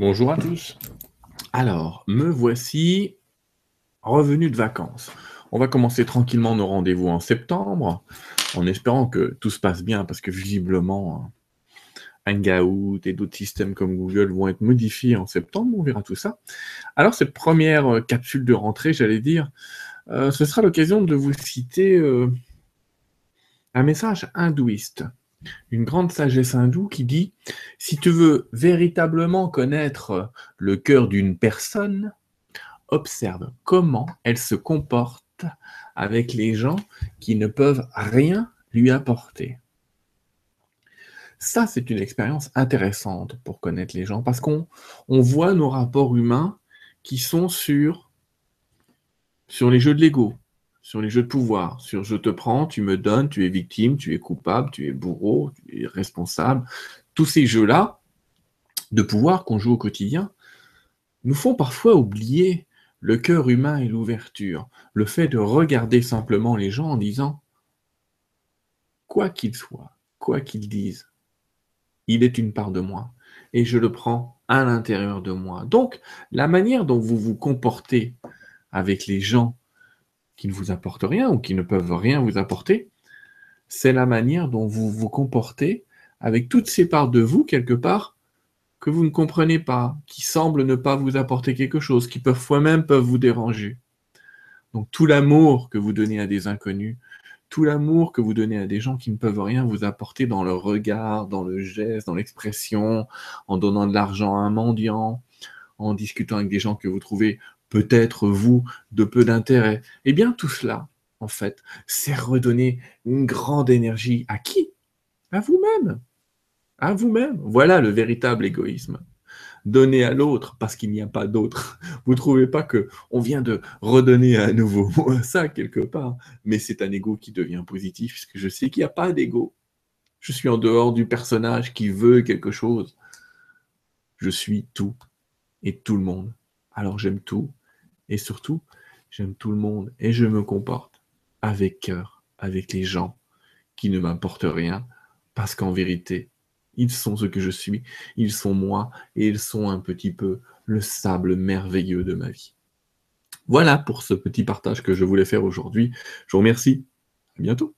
Bonjour à tous. Alors, me voici revenu de vacances. On va commencer tranquillement nos rendez-vous en septembre, en espérant que tout se passe bien, parce que visiblement, Hangout et d'autres systèmes comme Google vont être modifiés en septembre. On verra tout ça. Alors, cette première euh, capsule de rentrée, j'allais dire, euh, ce sera l'occasion de vous citer euh, un message hindouiste une grande sagesse hindoue qui dit si tu veux véritablement connaître le cœur d'une personne, observe comment elle se comporte avec les gens qui ne peuvent rien lui apporter. Ça, c'est une expérience intéressante pour connaître les gens parce qu'on voit nos rapports humains qui sont sur, sur les jeux de l'ego, sur les jeux de pouvoir, sur je te prends, tu me donnes, tu es victime, tu es coupable, tu es bourreau, tu es responsable. Tous ces jeux-là de pouvoir qu'on joue au quotidien nous font parfois oublier le cœur humain et l'ouverture, le fait de regarder simplement les gens en disant quoi qu'ils soient, quoi qu'ils disent, il est une part de moi et je le prends à l'intérieur de moi. Donc, la manière dont vous vous comportez avec les gens qui ne vous apportent rien ou qui ne peuvent rien vous apporter, c'est la manière dont vous vous comportez avec toutes ces parts de vous, quelque part, que vous ne comprenez pas, qui semblent ne pas vous apporter quelque chose, qui parfois même peuvent vous déranger. Donc tout l'amour que vous donnez à des inconnus, tout l'amour que vous donnez à des gens qui ne peuvent rien vous apporter dans le regard, dans le geste, dans l'expression, en donnant de l'argent à un mendiant, en discutant avec des gens que vous trouvez peut-être vous de peu d'intérêt. Eh bien, tout cela, en fait, c'est redonner une grande énergie à qui? À vous-même. À vous-même. Voilà le véritable égoïsme. Donner à l'autre parce qu'il n'y a pas d'autre. Vous ne trouvez pas que on vient de redonner à nouveau ça quelque part, mais c'est un ego qui devient positif puisque je sais qu'il n'y a pas d'ego. Je suis en dehors du personnage qui veut quelque chose. Je suis tout et tout le monde. Alors j'aime tout et surtout, j'aime tout le monde et je me comporte avec cœur, avec les gens qui ne m'apportent rien, parce qu'en vérité, ils sont ce que je suis, ils sont moi, et ils sont un petit peu le sable merveilleux de ma vie. Voilà pour ce petit partage que je voulais faire aujourd'hui. Je vous remercie. À bientôt.